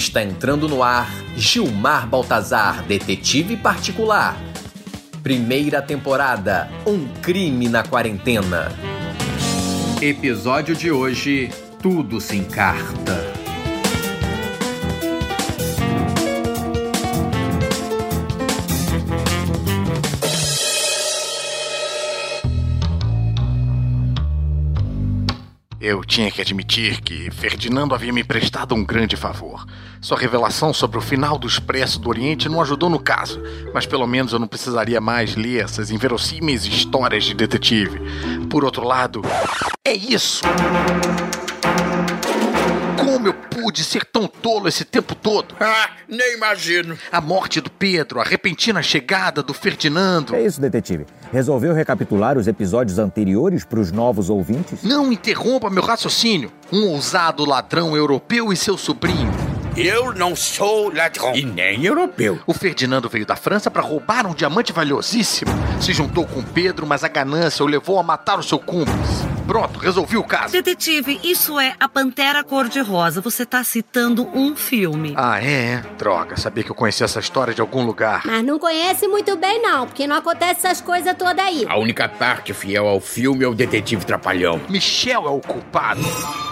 Está entrando no ar Gilmar Baltazar, detetive particular. Primeira temporada: Um crime na quarentena. Episódio de hoje: Tudo se encarta. Eu tinha que admitir que Ferdinando havia me prestado um grande favor. Sua revelação sobre o final do Expresso do Oriente não ajudou no caso, mas pelo menos eu não precisaria mais ler essas inverossímeis histórias de detetive. Por outro lado, é isso! Como eu pude ser tão tolo esse tempo todo? Ah, nem imagino. A morte do Pedro, a repentina chegada do Ferdinando. É isso, detetive. Resolveu recapitular os episódios anteriores para os novos ouvintes? Não interrompa meu raciocínio. Um ousado ladrão europeu e seu sobrinho. Eu não sou ladrão. E nem europeu. O Ferdinando veio da França para roubar um diamante valiosíssimo. Se juntou com Pedro, mas a ganância o levou a matar o seu cúmplice. Pronto, resolvi o caso. Detetive, isso é A Pantera Cor-de-Rosa. Você tá citando um filme. Ah, é? Droga, sabia que eu conhecia essa história de algum lugar. Mas não conhece muito bem, não, porque não acontece essas coisas todas aí. A única parte fiel ao filme é o detetive Trapalhão. Michel é o culpado.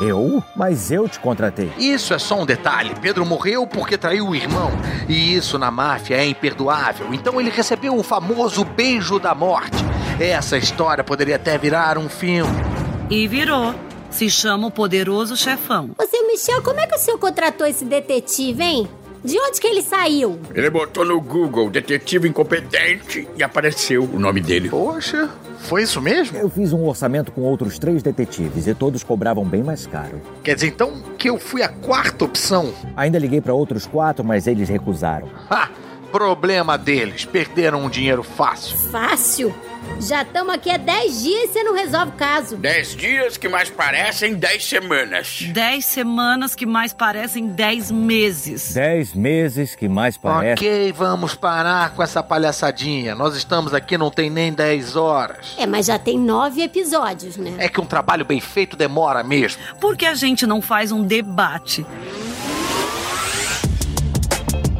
Eu? Mas eu te contratei. Isso é só um detalhe. Pedro morreu porque traiu o irmão. E isso na máfia é imperdoável. Então ele recebeu o famoso beijo da morte. Essa história poderia até virar um filme. E virou. Se chama o Poderoso Chefão. Ô, seu Michel, como é que o senhor contratou esse detetive, hein? De onde que ele saiu? Ele botou no Google detetive incompetente e apareceu o nome dele. Poxa, foi isso mesmo? Eu fiz um orçamento com outros três detetives e todos cobravam bem mais caro. Quer dizer então que eu fui a quarta opção? Ainda liguei para outros quatro, mas eles recusaram. Ha! Problema deles, perderam um dinheiro fácil. Fácil? Já estamos aqui há 10 dias e você não resolve o caso. Dez dias que mais parecem dez semanas. Dez semanas que mais parecem dez meses. Dez meses que mais parece. Ok, vamos parar com essa palhaçadinha. Nós estamos aqui não tem nem 10 horas. É, mas já tem nove episódios, né? É que um trabalho bem feito demora mesmo. Por que a gente não faz um debate?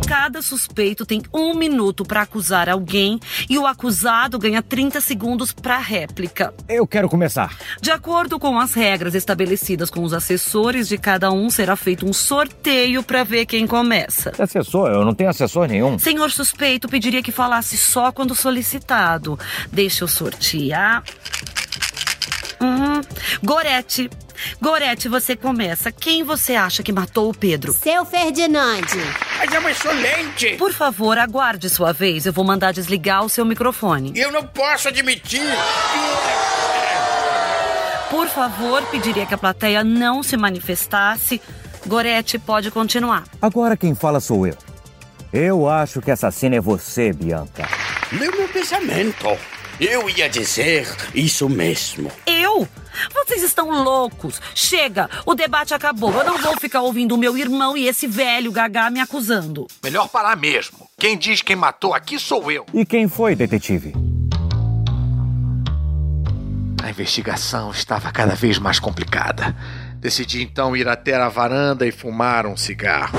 Cada suspeito tem um minuto para acusar alguém e o acusado ganha 30 segundos para réplica. Eu quero começar. De acordo com as regras estabelecidas com os assessores de cada um, será feito um sorteio para ver quem começa. Assessor? Eu não tenho assessor nenhum. Senhor suspeito pediria que falasse só quando solicitado. Deixa eu sortear. Uhum. Gorete. Gorete, você começa. Quem você acha que matou o Pedro? Seu Ferdinande. Mas é uma excelente. Por favor, aguarde sua vez. Eu vou mandar desligar o seu microfone. Eu não posso admitir. Por favor, pediria que a plateia não se manifestasse. Gorete, pode continuar. Agora quem fala sou eu. Eu acho que assassina é você, Bianca. Meu meu pensamento. Eu ia dizer isso mesmo. Eu? Vocês estão loucos. Chega, o debate acabou. Eu não vou ficar ouvindo o meu irmão e esse velho gagá me acusando. Melhor parar mesmo. Quem diz quem matou aqui sou eu. E quem foi, detetive? A investigação estava cada vez mais complicada. Decidi então ir até a varanda e fumar um cigarro.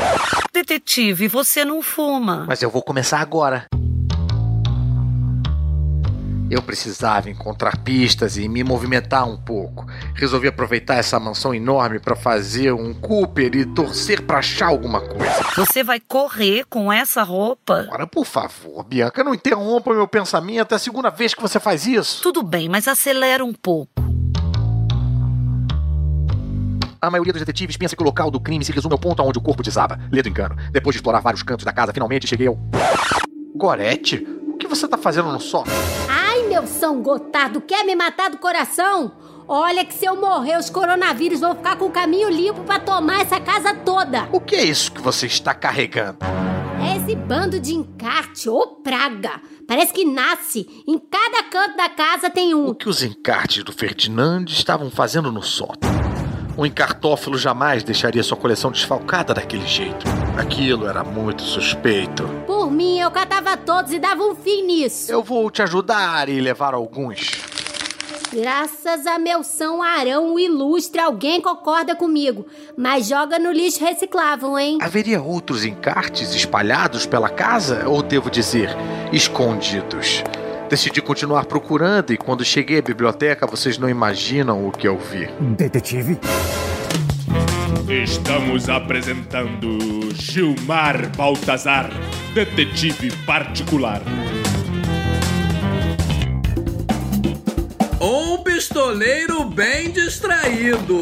Detetive, você não fuma. Mas eu vou começar agora. Eu precisava encontrar pistas e me movimentar um pouco. Resolvi aproveitar essa mansão enorme para fazer um Cooper e torcer para achar alguma coisa. Você vai correr com essa roupa? Ora, por favor, Bianca, não interrompa meu pensamento. É a segunda vez que você faz isso. Tudo bem, mas acelera um pouco. A maioria dos detetives pensa que o local do crime se resume ao ponto onde o corpo desaba. Ledo engano. Depois de explorar vários cantos da casa, finalmente cheguei ao. Gorete? O que você tá fazendo no sótão? Ai, meu São Gotardo, quer me matar do coração? Olha que se eu morrer, os coronavírus vão ficar com o caminho limpo pra tomar essa casa toda. O que é isso que você está carregando? É esse bando de encarte, ô praga. Parece que nasce. Em cada canto da casa tem O um. que os encartes do Ferdinand estavam fazendo no sótão? Um encartófilo jamais deixaria sua coleção desfalcada daquele jeito. Aquilo era muito suspeito. Por mim, eu catava todos e dava um fim nisso. Eu vou te ajudar e levar alguns. Graças a meu São Arão o ilustre, alguém concorda comigo. Mas joga no lixo reciclável, hein? Haveria outros encartes espalhados pela casa? Ou devo dizer, escondidos? Decidi continuar procurando e quando cheguei à biblioteca, vocês não imaginam o que eu vi. Detetive? Estamos apresentando Gilmar Baltazar, detetive particular. Um pistoleiro bem distraído.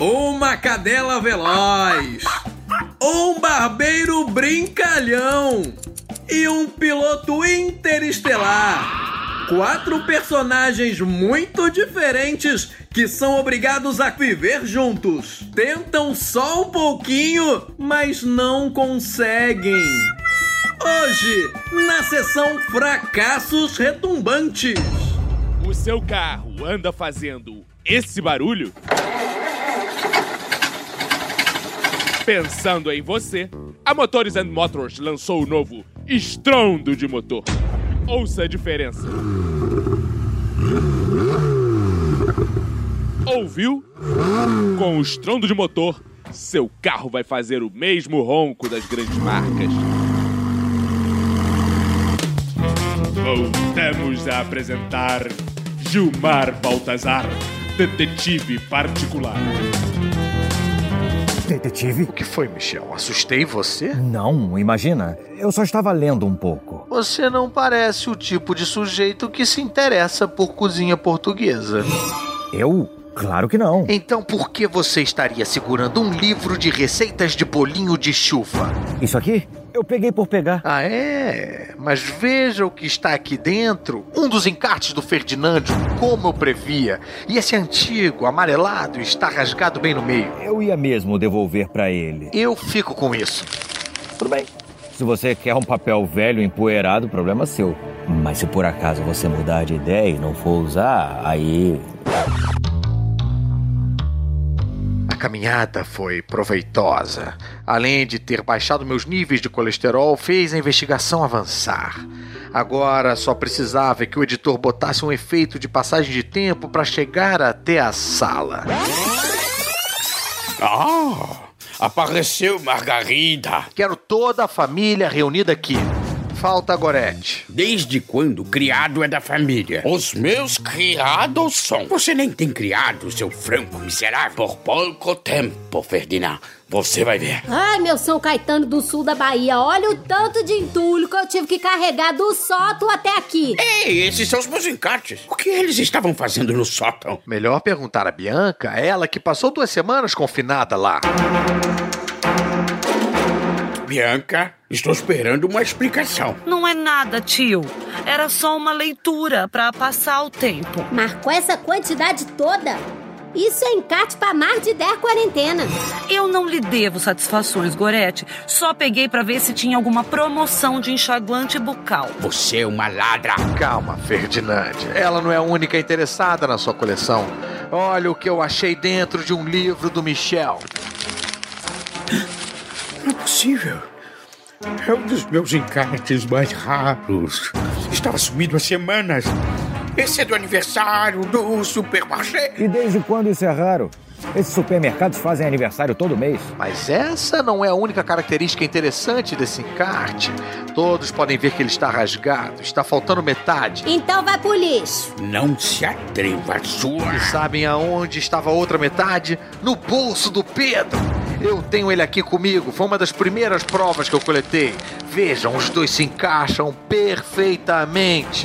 Uma cadela veloz. Um barbeiro brincalhão. E um piloto interestelar. Quatro personagens muito diferentes que são obrigados a viver juntos. Tentam só um pouquinho, mas não conseguem. Hoje, na sessão Fracassos Retumbantes. O seu carro anda fazendo esse barulho? Pensando em você, a Motors and Motors lançou o novo Estrondo de Motor. Ouça a diferença. Ouviu? Com o estrondo de motor, seu carro vai fazer o mesmo ronco das grandes marcas. Voltamos a apresentar Gilmar Baltazar, detetive particular. Detetive? O que foi, Michel? Assustei você? Não, imagina. Eu só estava lendo um pouco. Você não parece o tipo de sujeito que se interessa por cozinha portuguesa. Eu? Claro que não. Então por que você estaria segurando um livro de receitas de bolinho de chuva? Isso aqui? Eu peguei por pegar. Ah, é? Mas veja o que está aqui dentro. Um dos encartes do Ferdinando, como eu previa. E esse antigo, amarelado, está rasgado bem no meio. Eu ia mesmo devolver pra ele. Eu fico com isso. Tudo bem. Se você quer um papel velho empoeirado, problema seu. Mas se por acaso você mudar de ideia e não for usar, aí. A caminhada foi proveitosa. Além de ter baixado meus níveis de colesterol, fez a investigação avançar. Agora só precisava que o editor botasse um efeito de passagem de tempo para chegar até a sala. Ah, apareceu Margarida. Quero toda a família reunida aqui. Falta Gorete. Desde quando criado é da família? Os meus criados são. Você nem tem criado, seu franco miserável. Por pouco tempo, Ferdinand. Você vai ver. Ai, meu São Caetano do sul da Bahia, olha o tanto de entulho que eu tive que carregar do sótão até aqui. Ei, esses são os meus encartes. O que eles estavam fazendo no sótão? Melhor perguntar a Bianca, ela que passou duas semanas confinada lá. Bianca, estou esperando uma explicação. Não é nada, tio. Era só uma leitura pra passar o tempo. Marcou essa quantidade toda? Isso é encarte pra mais de 10 quarentena. Eu não lhe devo satisfações, Gorete. Só peguei pra ver se tinha alguma promoção de enxaguante bucal. Você é uma ladra. Calma, Ferdinand. Ela não é a única interessada na sua coleção. Olha o que eu achei dentro de um livro do Michel. Não é possível. É um dos meus encartes mais raros. Estava sumido há semanas. Esse é do aniversário do supermarché. E desde quando isso é raro? Esses supermercados fazem aniversário todo mês. Mas essa não é a única característica interessante desse encarte. Todos podem ver que ele está rasgado, está faltando metade. Então vai pro lixo. Não se atreva, sua. E sabem aonde estava a outra metade? No bolso do Pedro. Eu tenho ele aqui comigo, foi uma das primeiras provas que eu coletei. Vejam, os dois se encaixam perfeitamente.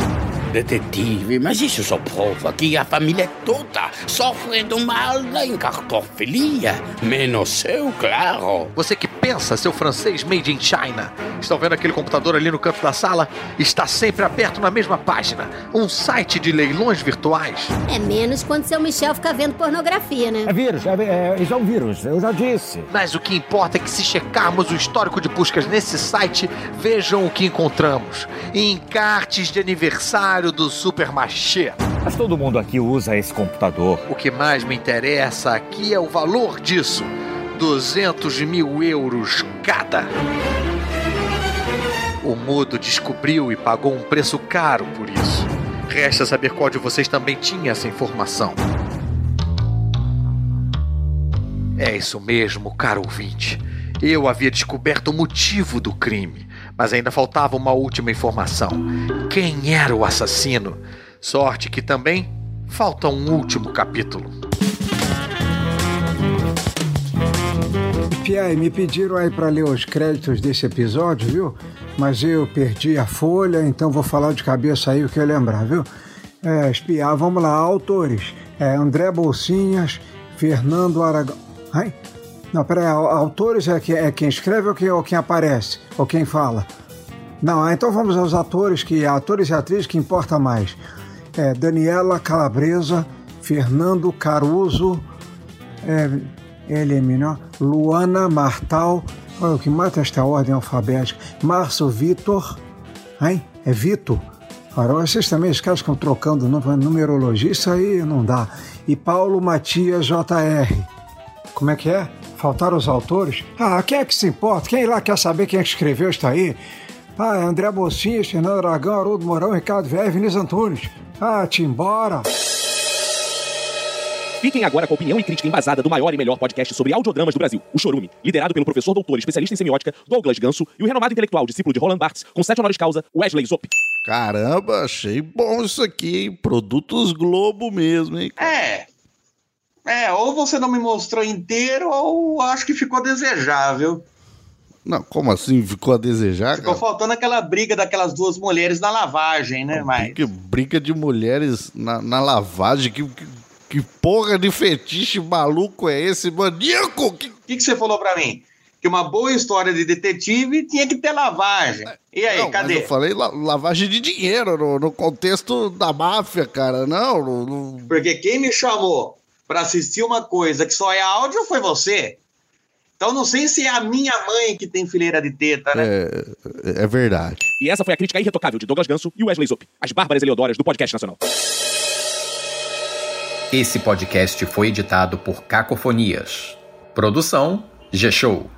Detetive, mas isso só prova que a família toda sofre do mal da encartofilia. Menos eu, claro. Você que pensa, seu francês made in China. Estão vendo aquele computador ali no canto da sala? Está sempre aberto na mesma página. Um site de leilões virtuais. É menos quando seu Michel fica vendo pornografia, né? É vírus, é, é, isso é um vírus, eu já disse. Mas o que importa é que se checarmos o histórico de buscas nesse site, vejam o que encontramos. Encartes de aniversário do Supermarché. Mas todo mundo aqui usa esse computador. O que mais me interessa aqui é o valor disso. 200 mil euros cada. O mudo descobriu e pagou um preço caro por isso. Resta saber qual de vocês também tinha essa informação. É isso mesmo, caro ouvinte. Eu havia descoberto o motivo do crime, mas ainda faltava uma última informação. Quem era o assassino? Sorte que também falta um último capítulo. Pierre, me pediram aí para ler os créditos desse episódio, viu? Mas eu perdi a folha, então vou falar de cabeça aí o que eu lembrar, viu? É, espiar, vamos lá, autores. É, André Bolsinhas, Fernando Aragão. Ai? Não, peraí, autores é, que, é quem escreve ou quem, ou quem aparece? Ou quem fala? Não, então vamos aos atores, que atores e atrizes que importa mais. É, Daniela Calabresa, Fernando Caruso, é, menor, Luana Martal, olha o que mata esta ordem alfabética, Márcio Vitor, hein? É Vitor. Ora, vocês também, os caras ficam trocando numerologia, isso aí não dá. E Paulo Matias JR. Como é que é? Faltaram os autores? Ah, quem é que se importa? Quem lá quer saber quem é que escreveu isso aí? Ah, André Bocinhas, Fernando Aragão, Haroldo Mourão, Ricardo Velho, Vinícius Antunes. Ah, te embora! Fiquem agora com a opinião e crítica embasada do maior e melhor podcast sobre audiodramas do Brasil, o Chorume, liderado pelo professor doutor especialista em semiótica Douglas Ganso e o renomado intelectual discípulo de Roland Barthes, com sete honoris causa, Wesley Zop. Caramba, achei bom isso aqui, hein? Produtos Globo mesmo, hein? É. É, ou você não me mostrou inteiro, ou acho que ficou desejável. Não, como assim? Ficou a desejar? Ficou cara? faltando aquela briga daquelas duas mulheres na lavagem, né? Mas... Que briga de mulheres na, na lavagem, que, que, que, porra de fetiche maluco é esse, maníaco? O que... que, que você falou pra mim? Que uma boa história de detetive tinha que ter lavagem. E aí, não, cadê? eu falei la lavagem de dinheiro no, no, contexto da máfia, cara. Não, não, não... Porque quem me chamou para assistir uma coisa que só é áudio foi você. Então não sei se é a minha mãe que tem fileira de teta, né? É, é verdade. E essa foi a crítica irretocável de Douglas Ganso e Wesley Zop, as bárbaras Eleodoras do podcast nacional. Esse podcast foi editado por Cacofonias. Produção G-Show.